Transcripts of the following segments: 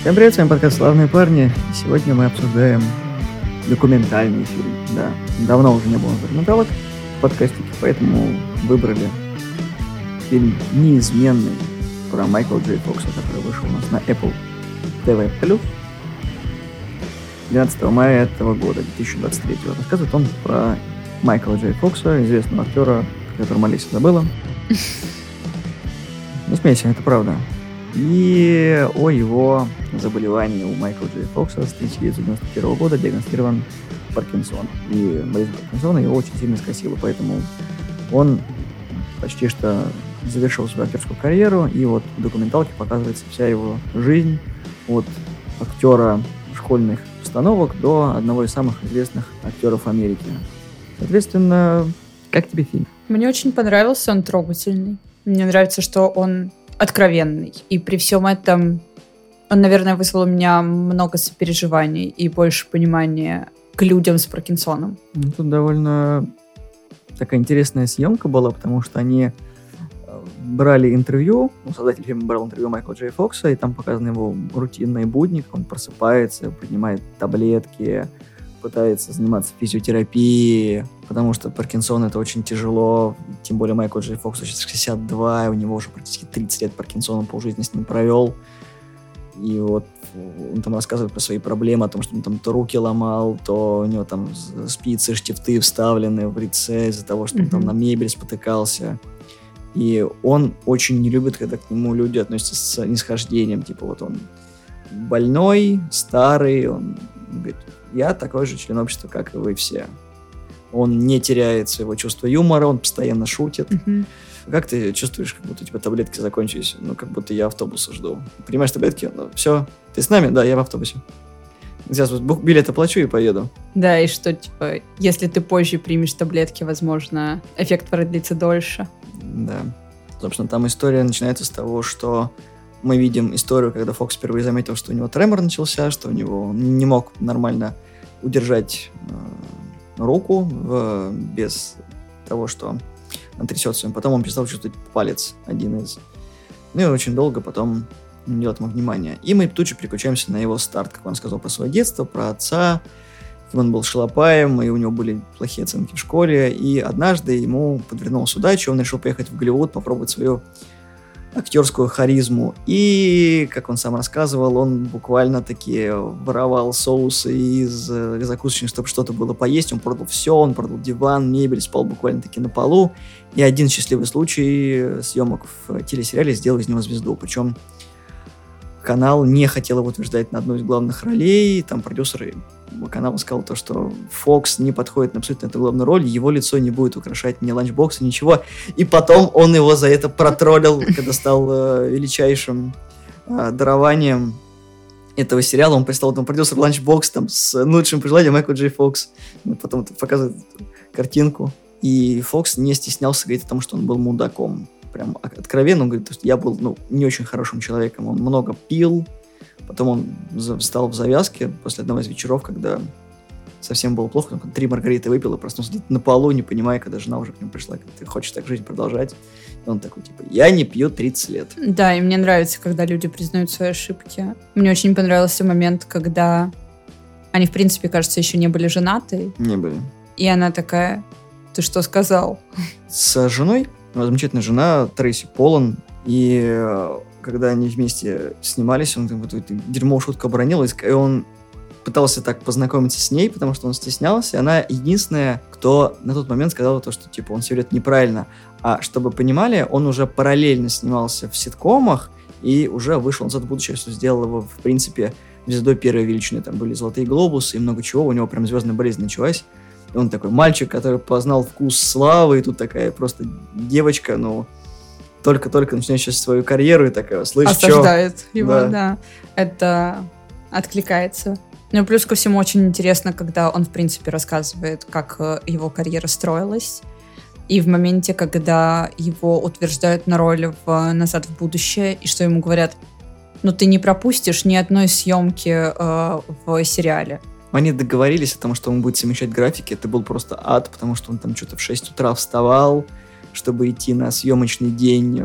Всем привет, с вами подкаст «Славные парни». Сегодня мы обсуждаем документальный фильм. Да, давно уже не было документалок в подкастике, поэтому выбрали фильм «Неизменный» про Майкла Джей Фокса, который вышел у нас на Apple TV+. 12 мая этого года, 2023. Рассказывает он про Майкла Джей Фокса, известного актера, которого Алиса забыла. Смейся, это правда. И о его заболевании у Майкла Джей Фокса с 1991 года диагностирован Паркинсон. И болезнь Паркинсона его очень сильно скосила, поэтому он почти что завершил свою актерскую карьеру, и вот в документалке показывается вся его жизнь от актера школьных установок до одного из самых известных актеров Америки. Соответственно, как тебе фильм? Мне очень понравился, он трогательный. Мне нравится, что он откровенный. И при всем этом он, наверное, вызвал у меня много сопереживаний и больше понимания к людям с Паркинсоном. Ну, тут довольно такая интересная съемка была, потому что они э, брали интервью, ну, создатель фильма брал интервью Майкла Джей Фокса, и там показаны его рутинные будни, как он просыпается, принимает таблетки, пытается заниматься физиотерапией, потому что Паркинсон это очень тяжело, тем более Майкл Джей Фокс сейчас 62, у него уже практически 30 лет Паркинсона полжизни с ним провел. И вот он там рассказывает про свои проблемы, о том, что он там то руки ломал, то у него там спицы, штифты вставлены в лице из-за того, что mm-hmm. он там на мебель спотыкался. И он очень не любит, когда к нему люди относятся с нисхождением. Типа вот он больной, старый, он говорит, я такой же член общества, как и вы все. Он не теряет своего чувства юмора, он постоянно шутит. Mm-hmm. Как ты чувствуешь, как будто у тебя таблетки закончились? Ну, как будто я автобуса жду. Принимаешь таблетки? Ну, все. Ты с нами? Да, я в автобусе. Сейчас вот билет оплачу и поеду. Да, и что, типа, если ты позже примешь таблетки, возможно, эффект продлится дольше. Да. Собственно, там история начинается с того, что мы видим историю, когда Фокс впервые заметил, что у него тремор начался, что у него не мог нормально удержать э, руку в, без того, что он трясется. Потом он перестал чувствовать палец, один из. Ну и очень долго потом не делать ему внимания. И мы тут же переключаемся на его старт, как он сказал про свое детство, про отца, он был шалопаем, и у него были плохие оценки в школе, и однажды ему подвернулась удача, он решил поехать в Голливуд, попробовать свою актерскую харизму. И, как он сам рассказывал, он буквально-таки воровал соусы из, из закусочных, чтобы что-то было поесть. Он продал все, он продал диван, мебель, спал буквально-таки на полу. И один счастливый случай съемок в телесериале сделал из него звезду. Причем канал не хотел его утверждать на одну из главных ролей. Там продюсеры канала сказал то, что Фокс не подходит на абсолютно эту главную роль, его лицо не будет украшать ни ланчбокса, ничего. И потом он его за это протроллил, когда стал э, величайшим э, дарованием этого сериала. Он прислал там продюсер ланчбокс там с лучшим пожеланием Майкл Джей Фокс. Потом показывает картинку. И Фокс не стеснялся говорить о том, что он был мудаком прям откровенно, он говорит, что я был ну, не очень хорошим человеком, он много пил, потом он стал в завязке после одного из вечеров, когда совсем было плохо, он три маргариты выпил и проснулся на полу, не понимая, когда жена уже к нему пришла, как ты хочешь так жизнь продолжать. И он такой, типа, я не пью 30 лет. Да, и мне нравится, когда люди признают свои ошибки. Мне очень понравился момент, когда они, в принципе, кажется, еще не были женаты. Не были. И она такая, ты что сказал? С женой замечательная жена Трейси Полан, и э, когда они вместе снимались, он вот эту дерьмо шутку оборонил, и он пытался так познакомиться с ней, потому что он стеснялся, и она единственная, кто на тот момент сказала то, что, типа, он все говорит неправильно. А чтобы понимали, он уже параллельно снимался в ситкомах, и уже вышел назад в будущее, что сделал его, в принципе, звездой первой величины. Там были «Золотые глобусы» и много чего. У него прям звездная болезнь началась. И он такой мальчик, который познал вкус славы, и тут такая просто девочка, ну, только-только начинающая свою карьеру, и такая, слышь, Осаждает чё? его, да. да. Это откликается. Ну, плюс ко всему, очень интересно, когда он, в принципе, рассказывает, как э, его карьера строилась. И в моменте, когда его утверждают на роль в «Назад в будущее», и что ему говорят, ну, ты не пропустишь ни одной съемки э, в сериале. Они договорились о том, что он будет совмещать графики. Это был просто ад, потому что он там что-то в 6 утра вставал, чтобы идти на съемочный день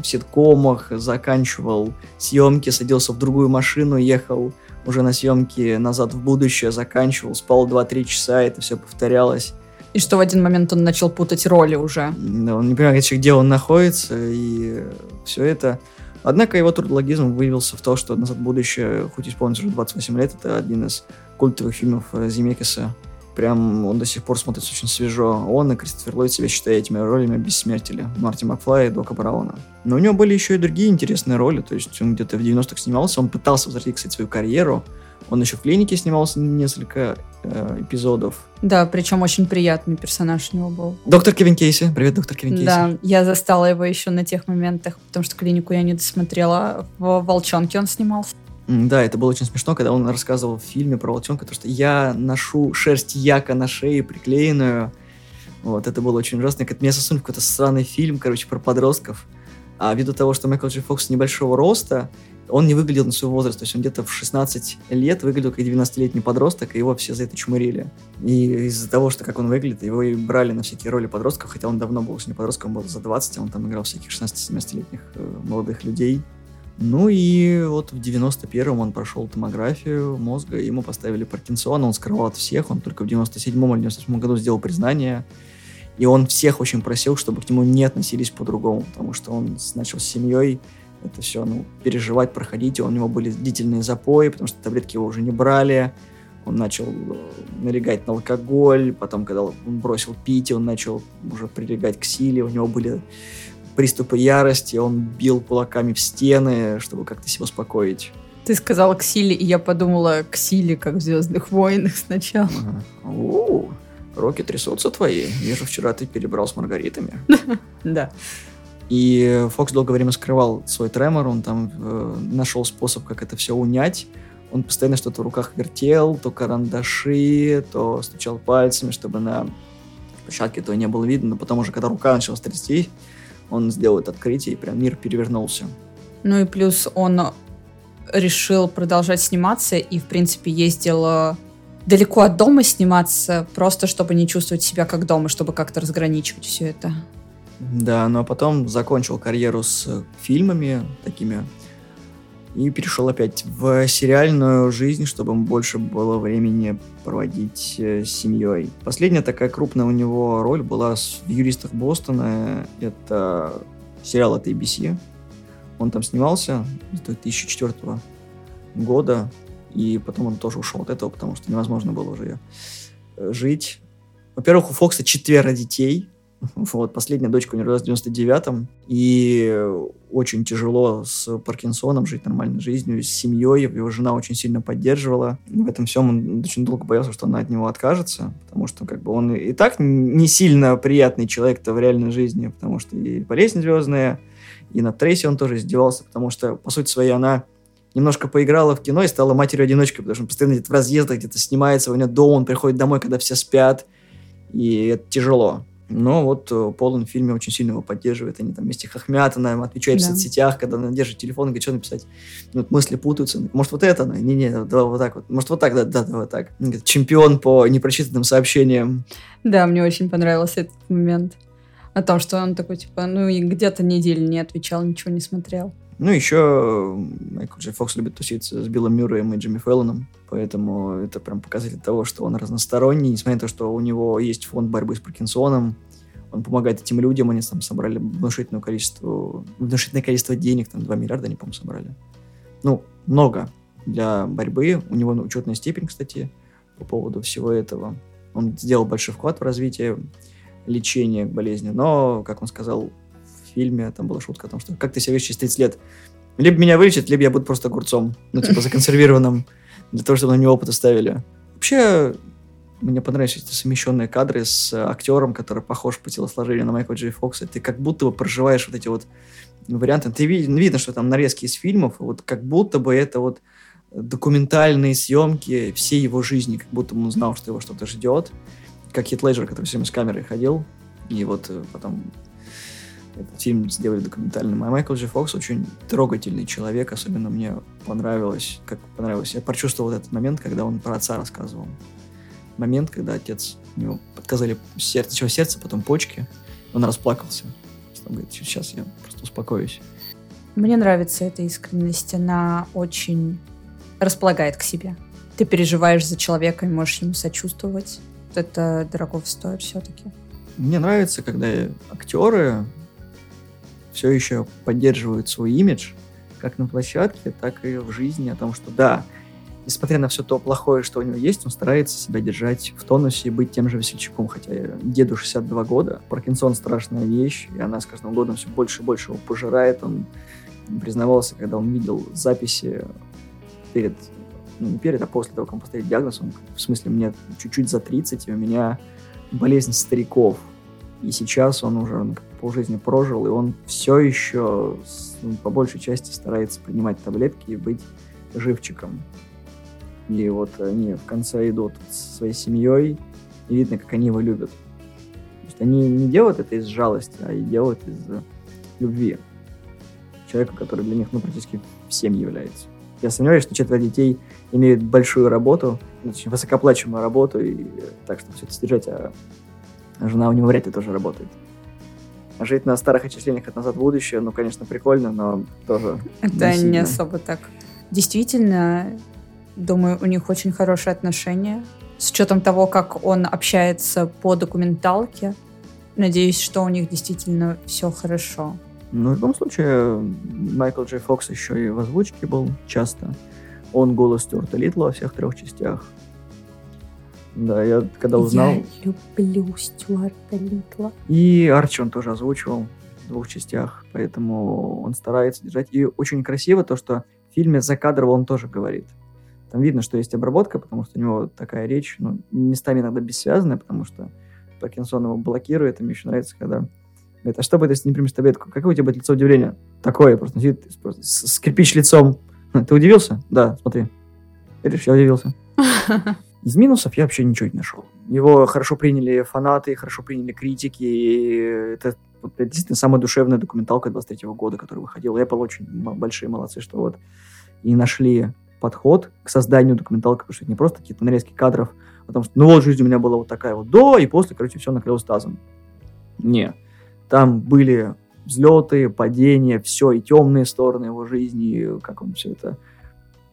в ситкомах, заканчивал съемки, садился в другую машину, ехал уже на съемки назад в будущее, заканчивал, спал 2-3 часа, это все повторялось. И что в один момент он начал путать роли уже. Да, он не понимает, где он находится, и все это. Однако его трудологизм выявился в том, что «Назад в будущее», хоть исполнится уже 28 лет, это один из культовых фильмов э, Земекиса. Прям он до сих пор смотрится очень свежо. Он и Кристофер Ллойд себя считают этими ролями бессмертили. Марти Макфлай и Дока Брауна. Но у него были еще и другие интересные роли. То есть он где-то в 90-х снимался, он пытался возвратить, кстати, свою карьеру. Он еще в клинике снимался несколько э, эпизодов. Да, причем очень приятный персонаж у него был. Доктор Кевин Кейси. Привет, доктор Кевин Кейси. Да, я застала его еще на тех моментах, потому что клинику я не досмотрела. В «Волчонке» он снимался. Да, это было очень смешно, когда он рассказывал в фильме про волчонка, то, что я ношу шерсть яка на шее приклеенную. Вот, это было очень ужасно. Как меня засунули в какой-то странный фильм, короче, про подростков. А ввиду того, что Майкл Джей Фокс небольшого роста, он не выглядел на свой возраст, то есть он где-то в 16 лет выглядел как 12-летний подросток, и его все за это чмырили. И из-за того, что как он выглядит, его и брали на всякие роли подростков, хотя он давно был уже не подростком, он был за 20, а он там играл всяких 16-17-летних э, молодых людей. Ну и вот в 91-м он прошел томографию мозга, ему поставили Паркинсон, он скрывал от всех, он только в 97-м или 98 году сделал признание, и он всех очень просил, чтобы к нему не относились по-другому, потому что он начал с семьей, это все, ну, переживать, проходить. У него были длительные запои, потому что таблетки его уже не брали. Он начал э, налегать на алкоголь, потом, когда он бросил пить, он начал уже прилегать к силе, у него были приступы ярости, он бил кулаками в стены, чтобы как-то себя успокоить. Ты сказала к силе, и я подумала к силе, как в «Звездных войнах» сначала. Ага. О, руки трясутся твои. Вижу, вчера ты перебрал с маргаритами. Да. И Фокс долгое время скрывал свой тремор, он там э, нашел способ, как это все унять. Он постоянно что-то в руках вертел, то карандаши, то стучал пальцами, чтобы на площадке этого не было видно. Но потом уже, когда рука начала трястись, он сделал это открытие, и прям мир перевернулся. Ну и плюс он решил продолжать сниматься и, в принципе, ездил далеко от дома сниматься, просто чтобы не чувствовать себя как дома, чтобы как-то разграничивать все это. Да, но потом закончил карьеру с фильмами такими и перешел опять в сериальную жизнь, чтобы больше было времени проводить э, с семьей. Последняя такая крупная у него роль была в «Юристах Бостона». Это сериал от ABC. Он там снимался с 2004 года, и потом он тоже ушел от этого, потому что невозможно было уже жить. Во-первых, у Фокса четверо детей, вот, последняя дочка у него родилась в 99-м, и очень тяжело с Паркинсоном жить нормальной жизнью, с семьей, его жена очень сильно поддерживала. В этом всем он очень долго боялся, что она от него откажется, потому что как бы он и так не сильно приятный человек-то в реальной жизни, потому что и болезнь звездная, и на Трейси он тоже издевался, потому что, по сути своей, она немножко поиграла в кино и стала матерью-одиночкой, потому что он постоянно где-то в разъездах, где-то снимается, у него дома, он приходит домой, когда все спят, и это тяжело. Но вот э, Полон в фильме очень сильно его поддерживает. Они там вместе хохмят, она отвечает да. в соцсетях, когда она держит телефон и говорит, что написать. Ну, вот мысли путаются. Может, вот это? Не-не, давай вот так вот. Может, вот так, да, да, давай вот так. Говорит, Чемпион по непрочитанным сообщениям. Да, мне очень понравился этот момент. О том, что он такой, типа, ну и где-то неделю не отвечал, ничего не смотрел. Ну, еще Майкл Джей Фокс любит тусить с Биллом Мюрреем и Джимми Феллоном, поэтому это прям показатель того, что он разносторонний, несмотря на то, что у него есть фонд борьбы с Паркинсоном, он помогает этим людям, они там собрали внушительное количество, внушительное количество денег, там 2 миллиарда они, по-моему, собрали. Ну, много для борьбы. У него учетная степень, кстати, по поводу всего этого. Он сделал большой вклад в развитие лечения болезни, но, как он сказал, фильме, там была шутка о том, что как ты себя видишь через 30 лет. Либо меня вылечат, либо я буду просто огурцом, ну, типа, законсервированным, для того, чтобы на него опыт оставили. Вообще, мне понравились эти совмещенные кадры с актером, который похож по телосложению на Майкла Джей Фокса. Ты как будто бы проживаешь вот эти вот варианты. Ты видно, видно, что там нарезки из фильмов, вот как будто бы это вот документальные съемки всей его жизни, как будто он знал, что его что-то ждет. Как Хит Леджер, который все время с камерой ходил, и вот э, потом этот фильм сделали документальным. А Майкл Джей Фокс очень трогательный человек, особенно мне понравилось, как понравилось. Я прочувствовал этот момент, когда он про отца рассказывал. Момент, когда отец, у него отказали сердце, сначала сердце, потом почки, он расплакался. Он говорит, сейчас я просто успокоюсь. Мне нравится эта искренность. Она очень располагает к себе. Ты переживаешь за человека и можешь ему сочувствовать. Это дорого стоит все-таки. Мне нравится, когда актеры все еще поддерживают свой имидж, как на площадке, так и в жизни, о том, что да, несмотря на все то плохое, что у него есть, он старается себя держать в тонусе и быть тем же весельчаком. Хотя деду 62 года, Паркинсон страшная вещь, и она с каждым годом все больше и больше его пожирает. Он признавался, когда он видел записи перед, ну не перед, а после того, как он поставил диагноз, он, в смысле, мне чуть-чуть за 30, и у меня болезнь стариков. И сейчас он уже он полжизни прожил, и он все еще ну, по большей части старается принимать таблетки и быть живчиком. И вот они в конце идут со своей семьей, и видно, как они его любят. То есть они не делают это из жалости, а и делают из любви. Человека, который для них, ну, практически всем является. Я сомневаюсь, что четверо детей имеют большую работу, очень высокоплачиваемую работу, и так что все это содержать, а жена у него вряд ли тоже работает. Жить на старых отчислениях от назад в будущее, ну, конечно, прикольно, но тоже... Это не, не особо так. Действительно, Думаю, у них очень хорошие отношения. С учетом того, как он общается по документалке, надеюсь, что у них действительно все хорошо. Ну, в любом случае, Майкл Джей Фокс еще и в озвучке был часто. Он голос Стюарта Литла во всех трех частях. Да, я когда узнал... Я люблю Стюарта Литла. И Арчи он тоже озвучивал в двух частях, поэтому он старается держать. И очень красиво то, что в фильме закадрово он тоже говорит. Там видно, что есть обработка, потому что у него такая речь, ну, местами иногда бессвязная, потому что Паркинсон его блокирует, и мне еще нравится, когда говорит, а что будет, если не примешь таблетку? Какое у тебя будет лицо удивления? Такое, просто сидит просто, с, с кирпич лицом. Ты удивился? Да, смотри. Видишь, я удивился. Из минусов я вообще ничего не нашел. Его хорошо приняли фанаты, хорошо приняли критики, и это, это действительно самая душевная документалка 23 года, которая выходила. Apple очень большие молодцы, что вот и нашли подход к созданию документалки, потому что это не просто какие-то нарезки кадров, потому что, ну вот, жизнь у меня была вот такая вот до, и после, короче, все накрылось тазом. Не. Там были взлеты, падения, все, и темные стороны его жизни, и как он все это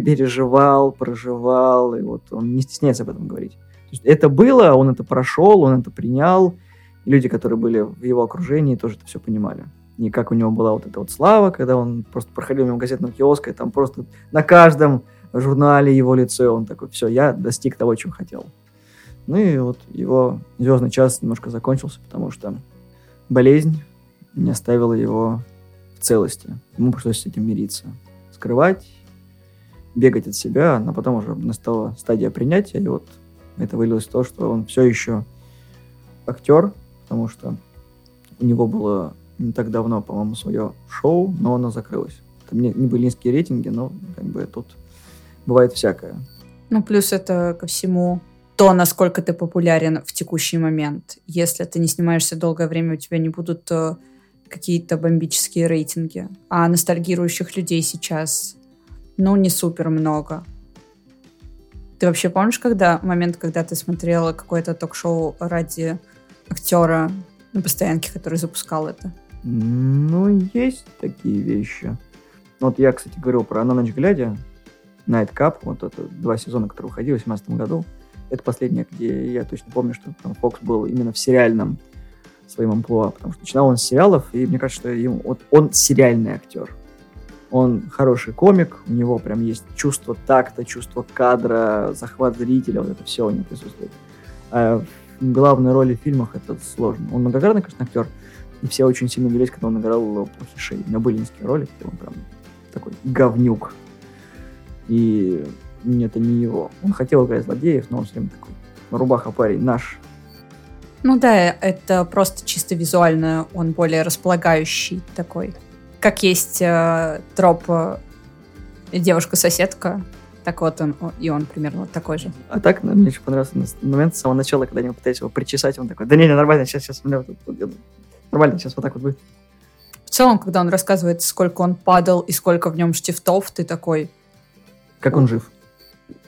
переживал, проживал, и вот он не стесняется об этом говорить. То есть это было, он это прошел, он это принял, люди, которые были в его окружении, тоже это все понимали и как у него была вот эта вот слава, когда он просто проходил мимо газетного киоска, и там просто на каждом журнале его лицо, он такой, все, я достиг того, чего хотел. Ну и вот его звездный час немножко закончился, потому что болезнь не оставила его в целости. Ему пришлось с этим мириться. Скрывать, бегать от себя, но потом уже настала стадия принятия, и вот это вылилось в то, что он все еще актер, потому что у него было не так давно, по-моему, свое шоу, но оно закрылось. Там не, не были низкие рейтинги, но как бы тут бывает всякое. Ну, плюс это ко всему то, насколько ты популярен в текущий момент. Если ты не снимаешься долгое время, у тебя не будут э, какие-то бомбические рейтинги. А ностальгирующих людей сейчас, ну, не супер много. Ты вообще помнишь, когда момент, когда ты смотрела какое-то ток-шоу ради актера на постоянке, который запускал это? Ну, есть такие вещи. Вот я, кстати, говорил про «На ночь глядя», Night Cup, вот это два сезона, которые выходили в 2018 году. Это последнее, где я точно помню, что там Фокс был именно в сериальном своем амплуа, потому что начинал он с сериалов, и мне кажется, что ему, вот он сериальный актер. Он хороший комик, у него прям есть чувство такта, чувство кадра, захват зрителя, вот это все у него присутствует. А в главной роли в фильмах это сложно. Он многогранный, конечно, актер, и все очень сильно удивились, когда он играл плохишей. У него были низкие роли, где он прям такой говнюк. И это не его. Он хотел играть злодеев, но он все время такой рубаха парень наш. Ну да, это просто чисто визуально он более располагающий такой. Как есть э, троп э, девушка-соседка, так вот он, и он примерно вот такой же. А так, ну, мне еще понравился момент с самого начала, когда они пытались его причесать, он такой, да не, не, нормально, сейчас, сейчас, у меня вот, вот, Нормально, сейчас вот так вот будет. В целом, когда он рассказывает, сколько он падал и сколько в нем штифтов, ты такой... Как он жив.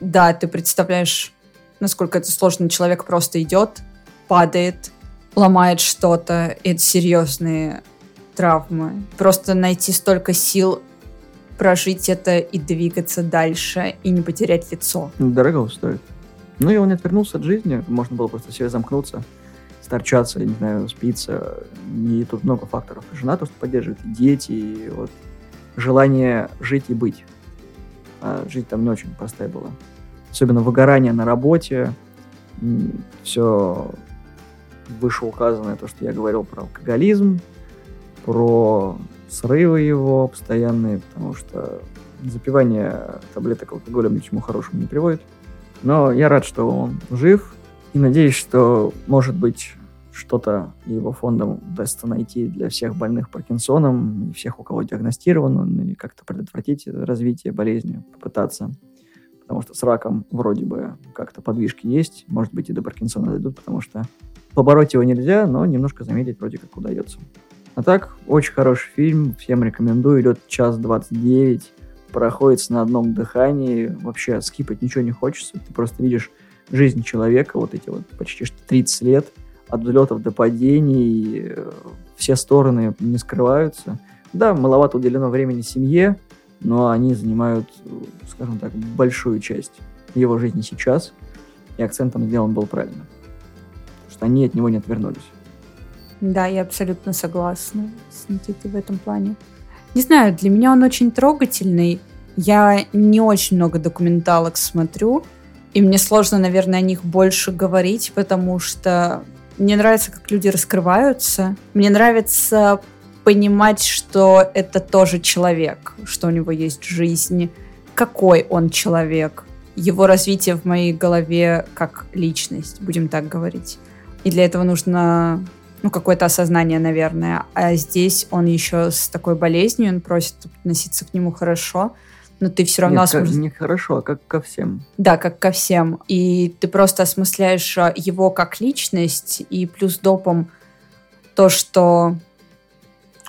Да, ты представляешь, насколько это сложно. Человек просто идет, падает, ломает что-то. И это серьезные травмы. Просто найти столько сил прожить это и двигаться дальше, и не потерять лицо. Дорого стоит. Ну и он не отвернулся от жизни, можно было просто себе замкнуться, сторчаться, не знаю, спиться. И тут много факторов. Жена то, что поддерживает, и дети, и вот желание жить и быть. А жить там не очень простая была. Особенно выгорание на работе, все вышеуказанное, то, что я говорил про алкоголизм, про срывы его постоянные, потому что запивание таблеток алкоголем ни к чему хорошему не приводит. Но я рад, что он жив, и надеюсь, что, может быть, что-то его фондом удастся найти для всех больных Паркинсоном и всех, у кого диагностировано, ну, и как-то предотвратить развитие болезни, попытаться. Потому что с раком вроде бы как-то подвижки есть, может быть, и до Паркинсона дойдут, потому что побороть его нельзя, но немножко замедлить вроде как удается. А так, очень хороший фильм, всем рекомендую, идет час 29, проходится на одном дыхании, вообще скипать ничего не хочется, ты просто видишь жизнь человека, вот эти вот почти что 30 лет, от взлетов до падений, э, все стороны не скрываются. Да, маловато уделено времени семье, но они занимают, скажем так, большую часть его жизни сейчас, и акцентом сделан был правильно. Потому что они от него не отвернулись. Да, я абсолютно согласна с Никитой в этом плане. Не знаю, для меня он очень трогательный. Я не очень много документалок смотрю, и мне сложно, наверное, о них больше говорить, потому что мне нравится, как люди раскрываются. Мне нравится понимать, что это тоже человек, что у него есть жизнь, какой он человек, его развитие в моей голове как личность, будем так говорить. И для этого нужно ну, какое-то осознание, наверное. А здесь он еще с такой болезнью, он просит относиться к нему хорошо, но ты все равно... Нет, осмыс... не хорошо, а как ко всем. Да, как ко всем. И ты просто осмысляешь а, его как личность, и плюс допом то, что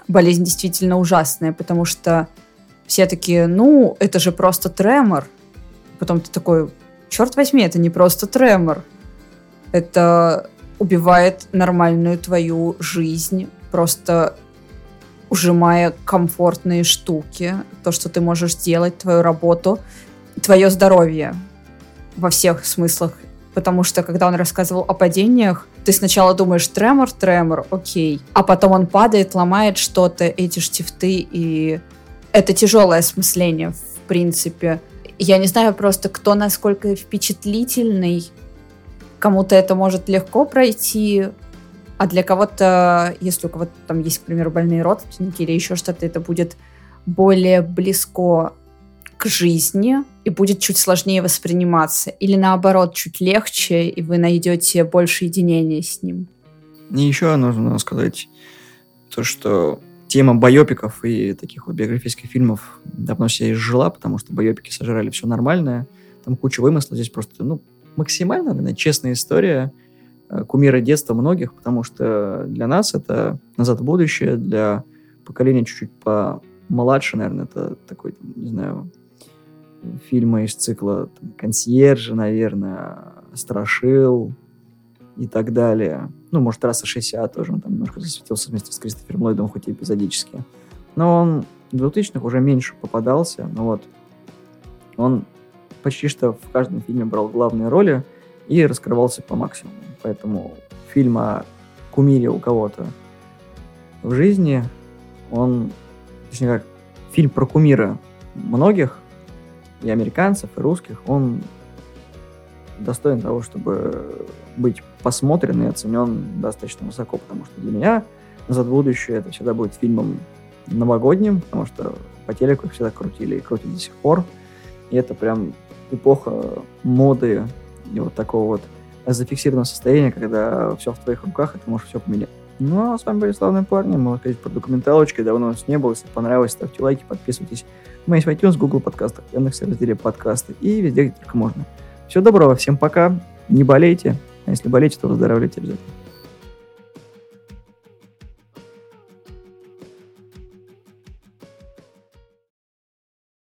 болезнь действительно ужасная, потому что все такие, ну, это же просто тремор. Потом ты такой, черт возьми, это не просто тремор. Это убивает нормальную твою жизнь, просто ужимая комфортные штуки, то, что ты можешь делать, твою работу, твое здоровье во всех смыслах. Потому что, когда он рассказывал о падениях, ты сначала думаешь, тремор, тремор, окей. А потом он падает, ломает что-то, эти штифты, и это тяжелое осмысление, в принципе. Я не знаю просто, кто насколько впечатлительный Кому-то это может легко пройти, а для кого-то, если у кого-то там есть, к примеру, больные родственники или еще что-то, это будет более близко к жизни и будет чуть сложнее восприниматься. Или наоборот, чуть легче, и вы найдете больше единения с ним. И еще нужно сказать то, что тема байопиков и таких вот биографических фильмов давно себя изжила, потому что байопики сожрали все нормальное. Там куча вымысла, здесь просто, ну, максимально, наверное, честная история э, кумира детства многих, потому что для нас это «Назад в будущее», для поколения чуть-чуть помладше, наверное, это такой, не знаю, фильмы из цикла там, «Консьержи», наверное, «Страшил» и так далее. Ну, может, «Трасса 60» тоже, он там немножко засветился вместе с Кристофером Ллойдом, хоть и эпизодически. Но он в 2000-х уже меньше попадался, но вот он почти что в каждом фильме брал главные роли и раскрывался по максимуму. Поэтому фильм о кумире у кого-то в жизни, он, точнее как, фильм про кумира многих, и американцев, и русских, он достоин того, чтобы быть посмотрен и оценен достаточно высоко, потому что для меня «Назад в будущее» это всегда будет фильмом новогодним, потому что по телеку их всегда крутили и крутят до сих пор. И это прям эпоха моды и вот такого вот зафиксированного состояния, когда все в твоих руках, и ты можешь все поменять. Ну, а с вами были славные парни. Можно сказать про документалочки. Давно у нас не было. Если понравилось, ставьте лайки, подписывайтесь. Мы есть в iTunes, Google подкастах, Яндексе разделе подкасты и везде, где только можно. Всего доброго, всем пока. Не болейте. А если болеете, то выздоравливайте обязательно.